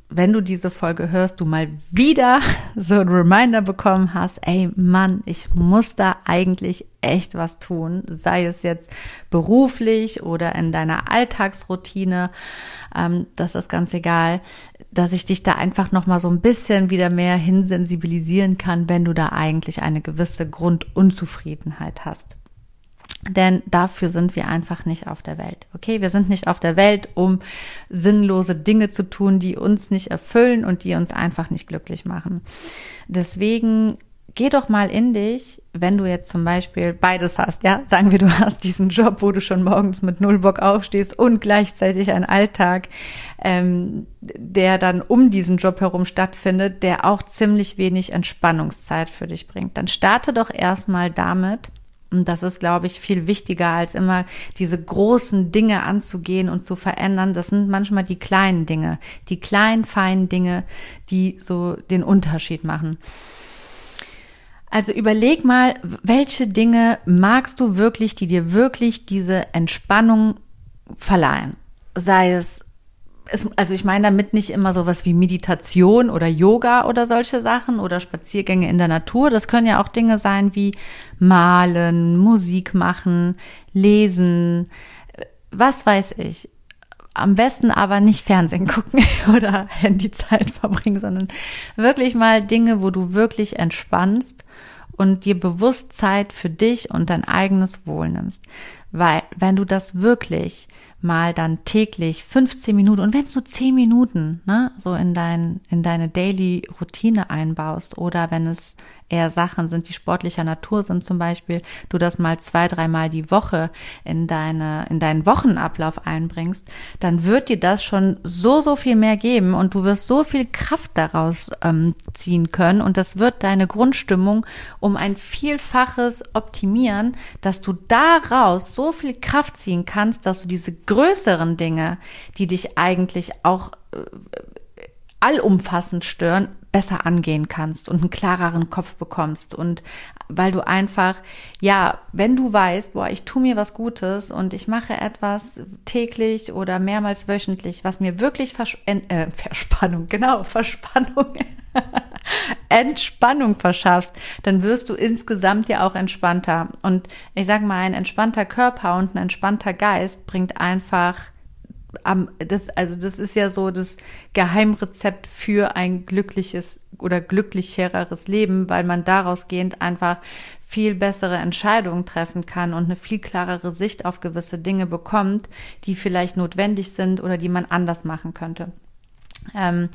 wenn du diese Folge hörst, du mal wieder *laughs* so ein Reminder bekommen hast, ey Mann, ich muss da eigentlich echt was tun, sei es jetzt beruflich oder in deiner Alltagsroutine, ähm, das ist ganz egal, dass ich dich da einfach noch mal so ein bisschen wieder mehr hinsensibilisieren kann, wenn du da eigentlich eine gewisse Grundunzufriedenheit hast. Denn dafür sind wir einfach nicht auf der Welt. Okay, wir sind nicht auf der Welt, um sinnlose Dinge zu tun, die uns nicht erfüllen und die uns einfach nicht glücklich machen. Deswegen geh doch mal in dich, wenn du jetzt zum Beispiel beides hast, ja, sagen wir, du hast diesen Job, wo du schon morgens mit null Bock aufstehst und gleichzeitig einen Alltag, ähm, der dann um diesen Job herum stattfindet, der auch ziemlich wenig Entspannungszeit für dich bringt. Dann starte doch erstmal damit, und das ist, glaube ich, viel wichtiger, als immer diese großen Dinge anzugehen und zu verändern. Das sind manchmal die kleinen Dinge, die kleinen, feinen Dinge, die so den Unterschied machen. Also überleg mal, welche Dinge magst du wirklich, die dir wirklich diese Entspannung verleihen? Sei es es, also ich meine damit nicht immer sowas wie Meditation oder Yoga oder solche Sachen oder Spaziergänge in der Natur. Das können ja auch Dinge sein wie malen, Musik machen, lesen, was weiß ich. Am besten aber nicht Fernsehen *laughs* gucken oder Handyzeit verbringen, sondern wirklich mal Dinge, wo du wirklich entspannst und dir bewusst Zeit für dich und dein eigenes Wohl nimmst. Weil wenn du das wirklich mal dann täglich 15 Minuten und wenn es nur 10 Minuten, ne, so in dein in deine Daily Routine einbaust oder wenn es eher Sachen sind, die sportlicher Natur sind, zum Beispiel, du das mal zwei, dreimal die Woche in deine, in deinen Wochenablauf einbringst, dann wird dir das schon so, so viel mehr geben und du wirst so viel Kraft daraus ähm, ziehen können und das wird deine Grundstimmung um ein Vielfaches optimieren, dass du daraus so viel Kraft ziehen kannst, dass du diese größeren Dinge, die dich eigentlich auch äh, allumfassend stören, besser angehen kannst und einen klareren Kopf bekommst und weil du einfach, ja, wenn du weißt, boah, ich tue mir was Gutes und ich mache etwas täglich oder mehrmals wöchentlich, was mir wirklich Vers äh, *laughs* Verspannung, genau, Verspannung, *laughs* Entspannung verschaffst, dann wirst du insgesamt ja auch entspannter. Und ich sag mal, ein entspannter Körper und ein entspannter Geist bringt einfach am, das, also das ist ja so das Geheimrezept für ein glückliches oder glücklicheres Leben, weil man daraus gehend einfach viel bessere Entscheidungen treffen kann und eine viel klarere Sicht auf gewisse Dinge bekommt, die vielleicht notwendig sind oder die man anders machen könnte. Ähm,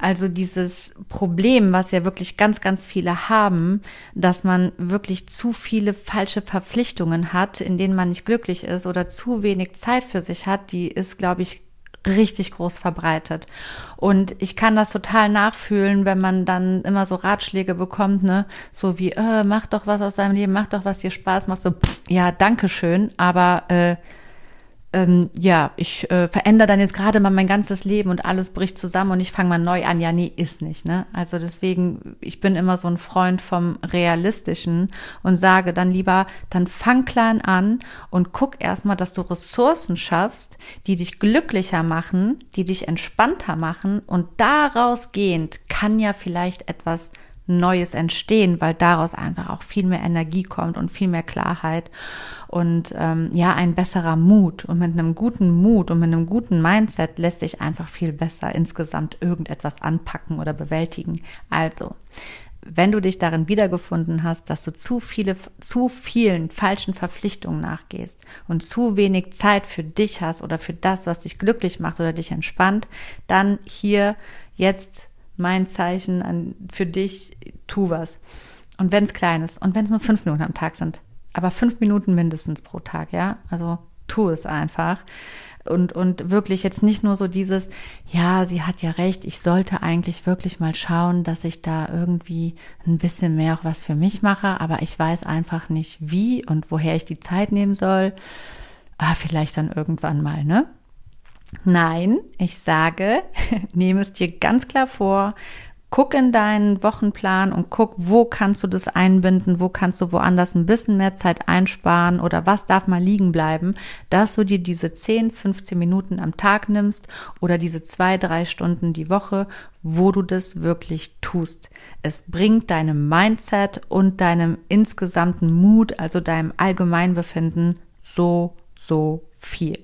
also dieses Problem, was ja wirklich ganz, ganz viele haben, dass man wirklich zu viele falsche Verpflichtungen hat, in denen man nicht glücklich ist oder zu wenig Zeit für sich hat, die ist, glaube ich, richtig groß verbreitet. Und ich kann das total nachfühlen, wenn man dann immer so Ratschläge bekommt, ne, so wie, äh, mach doch was aus deinem Leben, mach doch was dir Spaß macht, so, pff, ja, danke schön, aber äh, ähm, ja, ich äh, verändere dann jetzt gerade mal mein ganzes Leben und alles bricht zusammen und ich fange mal neu an. Ja, nee, ist nicht, ne? Also deswegen, ich bin immer so ein Freund vom Realistischen und sage dann lieber, dann fang klein an und guck erstmal, dass du Ressourcen schaffst, die dich glücklicher machen, die dich entspannter machen und daraus gehend kann ja vielleicht etwas Neues entstehen, weil daraus einfach auch viel mehr Energie kommt und viel mehr Klarheit und ähm, ja, ein besserer Mut. Und mit einem guten Mut und mit einem guten Mindset lässt sich einfach viel besser insgesamt irgendetwas anpacken oder bewältigen. Also, wenn du dich darin wiedergefunden hast, dass du zu viele, zu vielen falschen Verpflichtungen nachgehst und zu wenig Zeit für dich hast oder für das, was dich glücklich macht oder dich entspannt, dann hier jetzt mein Zeichen an, für dich, tu was. Und wenn es klein ist und wenn es nur fünf Minuten am Tag sind, aber fünf Minuten mindestens pro Tag, ja, also tu es einfach. Und, und wirklich jetzt nicht nur so dieses, ja, sie hat ja recht, ich sollte eigentlich wirklich mal schauen, dass ich da irgendwie ein bisschen mehr auch was für mich mache, aber ich weiß einfach nicht wie und woher ich die Zeit nehmen soll. Ah, vielleicht dann irgendwann mal, ne? Nein, ich sage, *laughs* nehme es dir ganz klar vor, guck in deinen Wochenplan und guck, wo kannst du das einbinden, wo kannst du woanders ein bisschen mehr Zeit einsparen oder was darf mal liegen bleiben, dass du dir diese 10, 15 Minuten am Tag nimmst oder diese zwei, drei Stunden die Woche, wo du das wirklich tust. Es bringt deinem Mindset und deinem insgesamten Mut, also deinem Allgemeinbefinden so, so viel.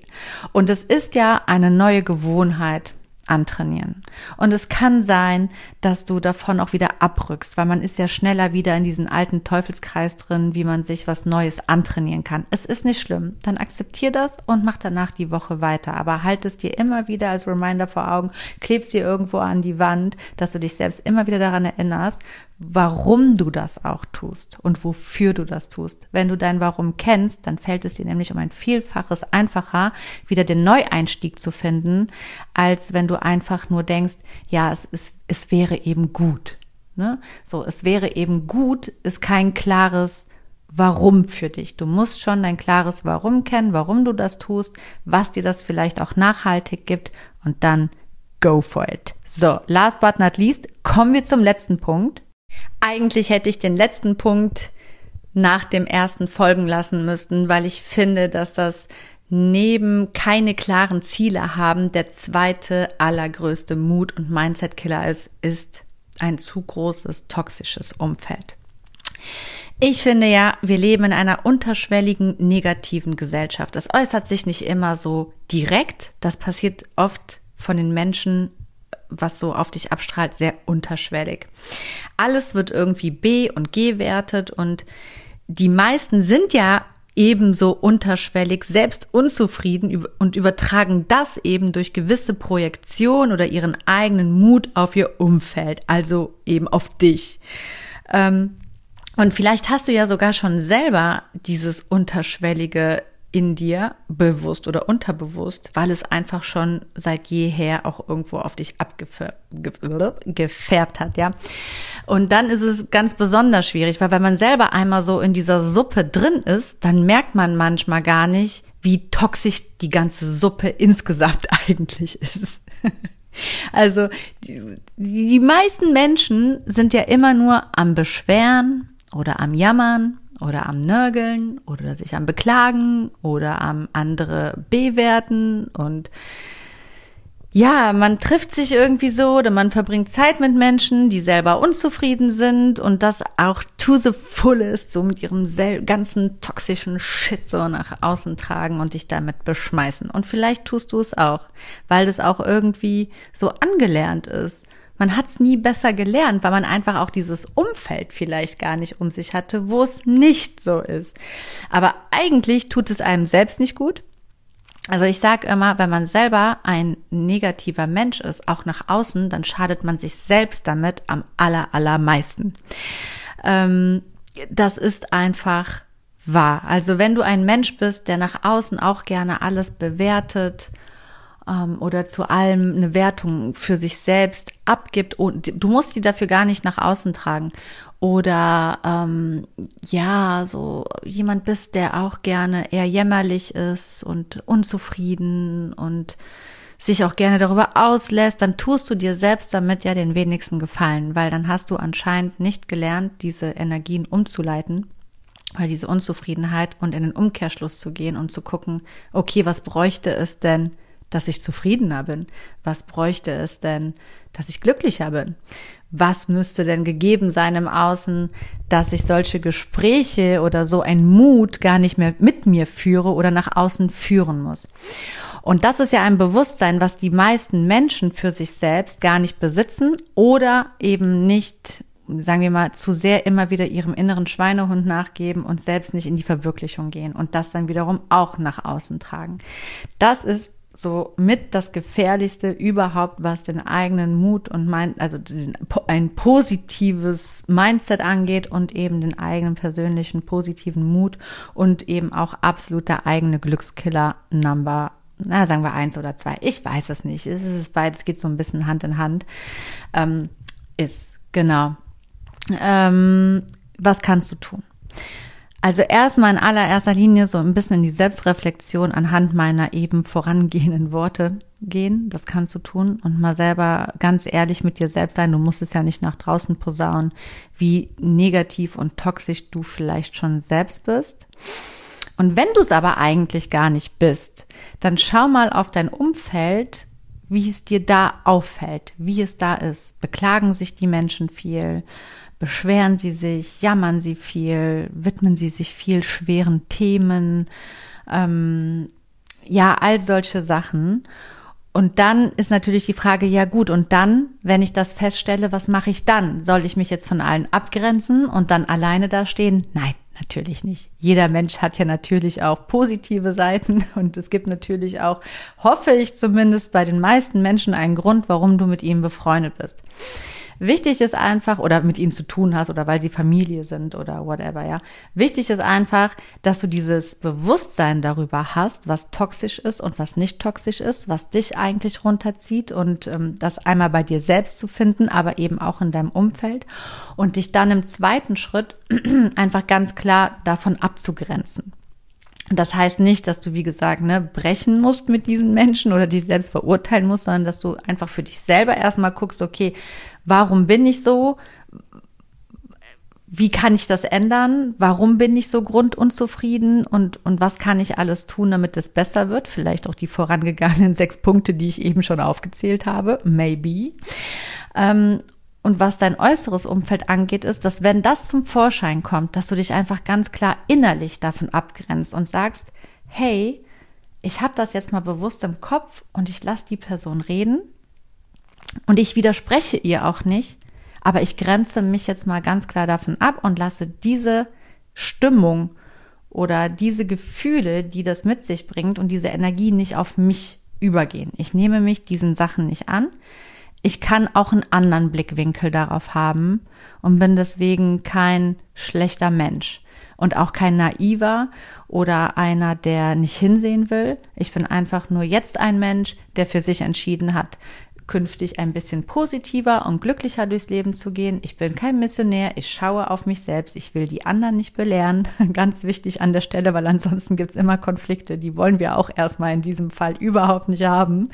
Und es ist ja eine neue Gewohnheit antrainieren. Und es kann sein, dass du davon auch wieder abrückst, weil man ist ja schneller wieder in diesen alten Teufelskreis drin, wie man sich was Neues antrainieren kann. Es ist nicht schlimm. Dann akzeptier das und mach danach die Woche weiter. Aber halt es dir immer wieder als Reminder vor Augen, klebst dir irgendwo an die Wand, dass du dich selbst immer wieder daran erinnerst, warum du das auch tust und wofür du das tust. Wenn du dein Warum kennst, dann fällt es dir nämlich um ein Vielfaches einfacher, wieder den Neueinstieg zu finden, als wenn du einfach nur denkst, ja, es, ist, es wäre eben gut. Ne? So, es wäre eben gut, ist kein klares Warum für dich. Du musst schon dein klares Warum kennen, warum du das tust, was dir das vielleicht auch nachhaltig gibt und dann go for it. So, last but not least, kommen wir zum letzten Punkt. Eigentlich hätte ich den letzten Punkt nach dem ersten folgen lassen müssen, weil ich finde, dass das neben keine klaren Ziele haben der zweite allergrößte Mut- und Mindset-Killer ist, ist ein zu großes toxisches Umfeld. Ich finde ja, wir leben in einer unterschwelligen negativen Gesellschaft. Es äußert sich nicht immer so direkt. Das passiert oft von den Menschen was so auf dich abstrahlt, sehr unterschwellig. Alles wird irgendwie B und G wertet und die meisten sind ja ebenso unterschwellig, selbst unzufrieden und übertragen das eben durch gewisse Projektion oder ihren eigenen Mut auf ihr Umfeld, also eben auf dich. Ähm, und vielleicht hast du ja sogar schon selber dieses unterschwellige in dir, bewusst oder unterbewusst, weil es einfach schon seit jeher auch irgendwo auf dich abgefärbt hat, ja. Und dann ist es ganz besonders schwierig, weil wenn man selber einmal so in dieser Suppe drin ist, dann merkt man manchmal gar nicht, wie toxisch die ganze Suppe insgesamt *laughs* eigentlich ist. *laughs* Also die, die meisten Menschen sind ja immer nur am Beschweren oder am Jammern oder am Nörgeln oder sich am Beklagen oder am andere bewerten und ja, man trifft sich irgendwie so oder man verbringt Zeit mit Menschen, die selber unzufrieden sind und das auch to the fullest, so mit ihrem ganzen toxischen Shit so nach außen tragen und dich damit beschmeißen. Und vielleicht tust du es auch, weil das auch irgendwie so angelernt ist. Man hat es nie besser gelernt, weil man einfach auch dieses Umfeld vielleicht gar nicht um sich hatte, wo es nicht so ist. Aber eigentlich tut es einem selbst nicht gut also ich sage immer, wenn man selber ein negativer Mensch ist, auch nach außen, dann schadet man sich selbst damit am aller, allermeisten. Ähm, das ist einfach wahr. Also wenn du ein Mensch bist, der nach außen auch gerne alles bewertet, ähm, oder zu allem eine Wertung für sich selbst abgibt und du musst die dafür gar nicht nach außen tragen. Oder ähm, ja, so jemand bist, der auch gerne eher jämmerlich ist und unzufrieden und sich auch gerne darüber auslässt, dann tust du dir selbst damit ja den wenigsten Gefallen, weil dann hast du anscheinend nicht gelernt, diese Energien umzuleiten oder diese Unzufriedenheit und in den Umkehrschluss zu gehen und zu gucken, okay, was bräuchte es denn, dass ich zufriedener bin? Was bräuchte es denn, dass ich glücklicher bin? Was müsste denn gegeben sein im Außen, dass ich solche Gespräche oder so ein Mut gar nicht mehr mit mir führe oder nach außen führen muss? Und das ist ja ein Bewusstsein, was die meisten Menschen für sich selbst gar nicht besitzen oder eben nicht sagen wir mal, zu sehr immer wieder ihrem inneren Schweinehund nachgeben und selbst nicht in die Verwirklichung gehen und das dann wiederum auch nach außen tragen. Das ist so mit das gefährlichste überhaupt, was den eigenen Mut und mein, also den, ein positives Mindset angeht und eben den eigenen persönlichen positiven Mut und eben auch absolut der eigene Glückskiller Number na, sagen wir eins oder zwei, ich weiß es nicht. Es ist beides, geht so ein bisschen Hand in Hand. Ähm, ist, genau. Ähm, was kannst du tun? Also erstmal in allererster Linie so ein bisschen in die Selbstreflexion anhand meiner eben vorangehenden Worte gehen. Das kannst du tun und mal selber ganz ehrlich mit dir selbst sein. Du musst es ja nicht nach draußen posaunen, wie negativ und toxisch du vielleicht schon selbst bist. Und wenn du es aber eigentlich gar nicht bist, dann schau mal auf dein Umfeld, wie es dir da auffällt, wie es da ist. Beklagen sich die Menschen viel? Beschweren sie sich, jammern sie viel, widmen sie sich viel schweren Themen, ähm, ja, all solche Sachen. Und dann ist natürlich die Frage, ja gut, und dann, wenn ich das feststelle, was mache ich dann? Soll ich mich jetzt von allen abgrenzen und dann alleine dastehen? Nein, natürlich nicht. Jeder Mensch hat ja natürlich auch positive Seiten *laughs* und es gibt natürlich auch, hoffe ich zumindest bei den meisten Menschen einen Grund, warum du mit ihm befreundet bist. Wichtig ist einfach, oder mit ihnen zu tun hast, oder weil sie Familie sind oder whatever, ja. Wichtig ist einfach, dass du dieses Bewusstsein darüber hast, was toxisch ist und was nicht toxisch ist, was dich eigentlich runterzieht und ähm, das einmal bei dir selbst zu finden, aber eben auch in deinem Umfeld und dich dann im zweiten Schritt *clears throat* einfach ganz klar davon abzugrenzen. Das heißt nicht, dass du, wie gesagt, ne, brechen musst mit diesen Menschen oder dich selbst verurteilen musst, sondern dass du einfach für dich selber erstmal guckst, okay, warum bin ich so? Wie kann ich das ändern? Warum bin ich so grundunzufrieden? Und, und was kann ich alles tun, damit es besser wird? Vielleicht auch die vorangegangenen *laughs* sechs Punkte, die ich eben schon aufgezählt habe. Maybe. Ähm, und was dein äußeres Umfeld angeht, ist, dass wenn das zum Vorschein kommt, dass du dich einfach ganz klar innerlich davon abgrenzt und sagst, hey, ich habe das jetzt mal bewusst im Kopf und ich lasse die Person reden und ich widerspreche ihr auch nicht, aber ich grenze mich jetzt mal ganz klar davon ab und lasse diese Stimmung oder diese Gefühle, die das mit sich bringt und diese Energie nicht auf mich übergehen. Ich nehme mich diesen Sachen nicht an ich kann auch einen anderen Blickwinkel darauf haben und bin deswegen kein schlechter Mensch und auch kein naiver oder einer, der nicht hinsehen will. Ich bin einfach nur jetzt ein Mensch, der für sich entschieden hat, künftig ein bisschen positiver und glücklicher durchs Leben zu gehen. Ich bin kein Missionär, ich schaue auf mich selbst, ich will die anderen nicht belehren. *laughs* Ganz wichtig an der Stelle, weil ansonsten gibt's immer Konflikte, die wollen wir auch erstmal in diesem Fall überhaupt nicht haben.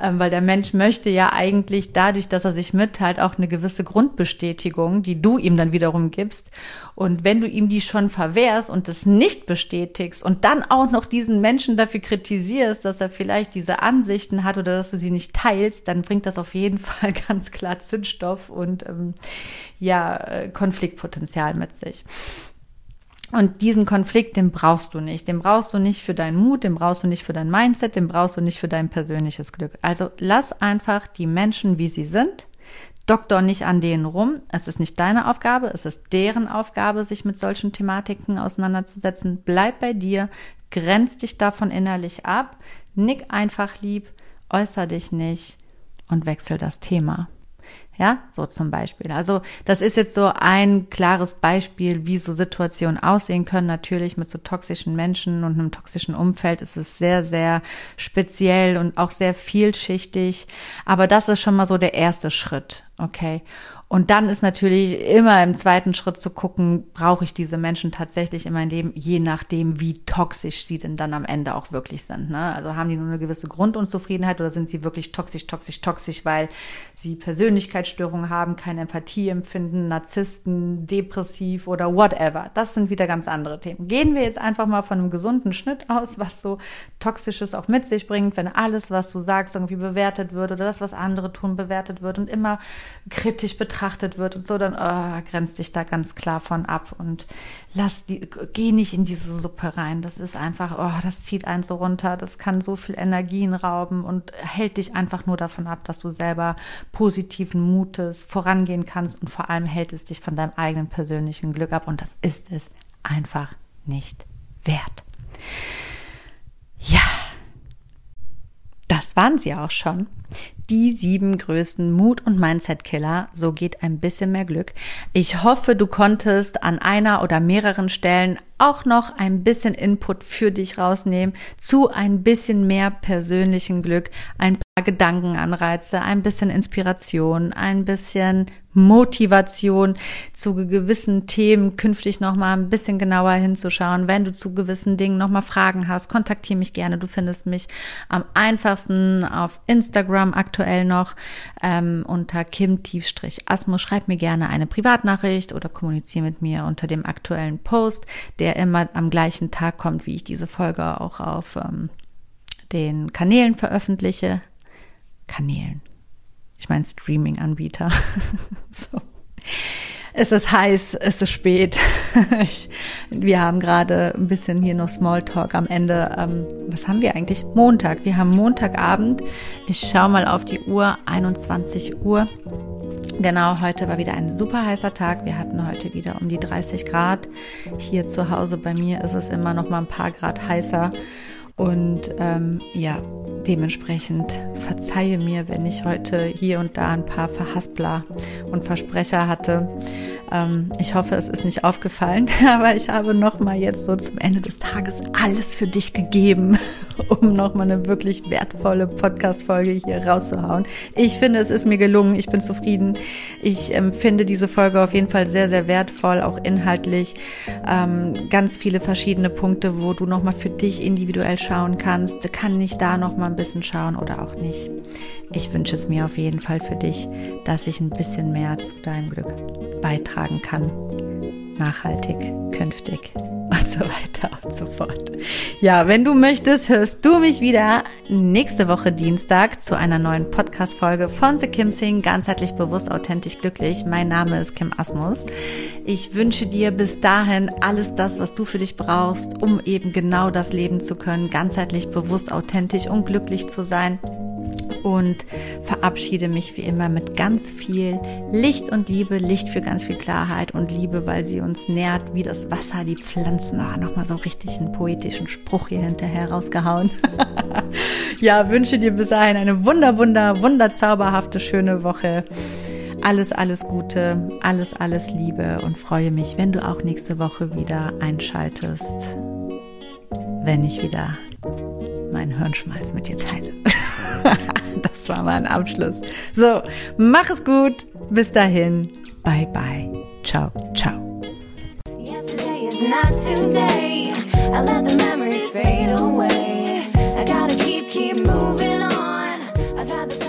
Ähm, weil der Mensch möchte ja eigentlich dadurch, dass er sich mitteilt, auch eine gewisse Grundbestätigung, die du ihm dann wiederum gibst. Und wenn du ihm die schon verwehrst und das nicht bestätigst und dann auch noch diesen Menschen dafür kritisierst, dass er vielleicht diese Ansichten hat oder dass du sie nicht teilst, dann bringt das auf jeden *laughs* Fall ganz klar Zündstoff und ähm, ja, äh, Konfliktpotenzial mit sich. Und diesen Konflikt, den brauchst du nicht. Den brauchst du nicht für deinen Mut, den brauchst du nicht für dein Mindset, den brauchst du nicht für dein persönliches Glück. Also lass einfach die Menschen, wie sie sind. Doktor nicht an denen rum. Es ist nicht deine Aufgabe, es ist deren Aufgabe, sich mit solchen Thematiken auseinanderzusetzen. Bleib bei dir, grenz dich davon innerlich ab, nick einfach lieb, äußer dich nicht und wechsel das Thema. Ja, so zum Beispiel. Also das ist jetzt so ein klares Beispiel, wie so Situationen aussehen können. Natürlich mit so toxischen Menschen und einem toxischen Umfeld ist es sehr, sehr speziell und auch sehr vielschichtig. Aber das ist schon mal so der erste Schritt. Okay. Und dann ist natürlich immer im zweiten Schritt zu gucken, brauche ich diese Menschen tatsächlich in mein Leben, je nachdem, wie toxisch sie denn dann am Ende auch wirklich sind. Ne? Also haben die nur eine gewisse Grundunzufriedenheit oder sind sie wirklich toxisch, toxisch, toxisch, weil sie Persönlichkeitsstörungen haben, keine Empathie empfinden, Narzissten, depressiv oder whatever. Das sind wieder ganz andere Themen. Gehen wir jetzt einfach mal von einem gesunden Schnitt aus, was so Toxisches auch mit sich bringt, wenn alles, was du sagst, irgendwie bewertet wird oder das, was andere tun, bewertet wird und immer kritisch betrachtet betrachtet wird und so, dann oh, grenzt dich da ganz klar von ab und lass die, geh nicht in diese Suppe rein. Das ist einfach, oh, das zieht einen so runter, das kann so viel Energien rauben und hält dich einfach nur davon ab, dass du selber positiven Mutes vorangehen kannst und vor allem hält es dich von deinem eigenen persönlichen Glück ab und das ist es einfach nicht wert. Ja, das waren sie auch schon die sieben größten Mut- und Mindset-Killer. So geht ein bisschen mehr Glück. Ich hoffe, du konntest an einer oder mehreren Stellen auch noch ein bisschen Input für dich rausnehmen zu ein bisschen mehr persönlichen Glück, ein Gedankenanreize, ein bisschen Inspiration, ein bisschen Motivation zu gewissen Themen künftig noch mal ein bisschen genauer hinzuschauen. Wenn du zu gewissen Dingen noch mal Fragen hast, kontaktiere mich gerne. Du findest mich am einfachsten auf Instagram aktuell noch ähm, unter kim-asmus. Schreib mir gerne eine Privatnachricht oder kommuniziere mit mir unter dem aktuellen Post, der immer am gleichen Tag kommt, wie ich diese Folge auch auf ähm, den Kanälen veröffentliche. Kanälen. Ich meine Streaming-Anbieter. *laughs* so. Es ist heiß, es ist spät. *laughs* Ich, wir haben gerade ein bisschen hier noch Smalltalk am Ende. Ähm, was haben wir eigentlich? Montag. Wir haben Montagabend. Ich schaue mal auf die Uhr, 21 Uhr. Genau, heute war wieder ein super heißer Tag. Wir hatten heute wieder um die 30 Grad. Hier zu Hause bei mir ist es immer noch mal ein paar Grad heißer. Und ähm, ja, dementsprechend verzeihe mir, wenn ich heute hier und da ein paar Verhaspler und Versprecher hatte. Ähm, ich hoffe, es ist nicht aufgefallen, *laughs* aber ich habe nochmal jetzt so zum Ende des Tages alles für dich gegeben, *laughs* um nochmal eine wirklich wertvolle Podcast-Folge hier rauszuhauen. Ich finde, es ist mir gelungen. Ich bin zufrieden. Ich ähm, finde diese Folge auf jeden Fall sehr, sehr wertvoll, auch inhaltlich. Ähm, ganz viele verschiedene Punkte, wo du nochmal für dich individuell schauen kannst. Kann ich da nochmal ein bisschen schauen oder auch nicht? Ich wünsche es mir auf jeden Fall für dich, dass ich ein bisschen mehr zu deinem Glück beitragen kann. Nachhaltig, künftig und so weiter und so fort. Ja, wenn du möchtest, hörst du mich wieder nächste Woche Dienstag zu einer neuen Podcast-Folge von The Kim Sing, ganzheitlich bewusst, authentisch, glücklich. Mein Name ist Kim Asmus. Ich wünsche dir bis dahin alles das, was du für dich brauchst, um eben genau das leben zu können, ganzheitlich bewusst, authentisch und glücklich zu sein und verabschiede mich wie immer mit ganz viel Licht und Liebe, Licht für ganz viel Klarheit und Liebe, weil sie uns nährt wie das Wasser, die Pflanzen. Ah, nochmal so richtig einen poetischen Spruch hier hinterher rausgehauen. *laughs* ja, wünsche dir bis dahin eine wunder, wunder, wunder zauberhafte, schöne Woche. Alles, alles Gute, alles, alles Liebe und freue mich, wenn du auch nächste Woche wieder einschaltest, wenn ich wieder meinen Hirnschmalz mit dir teile. *laughs* das war mal ein Abschluss. So, mach es gut. Bis dahin. Bye, bye. Ciao, ciao. It's not today. I let the memories fade away. I gotta keep, keep moving on. I've had the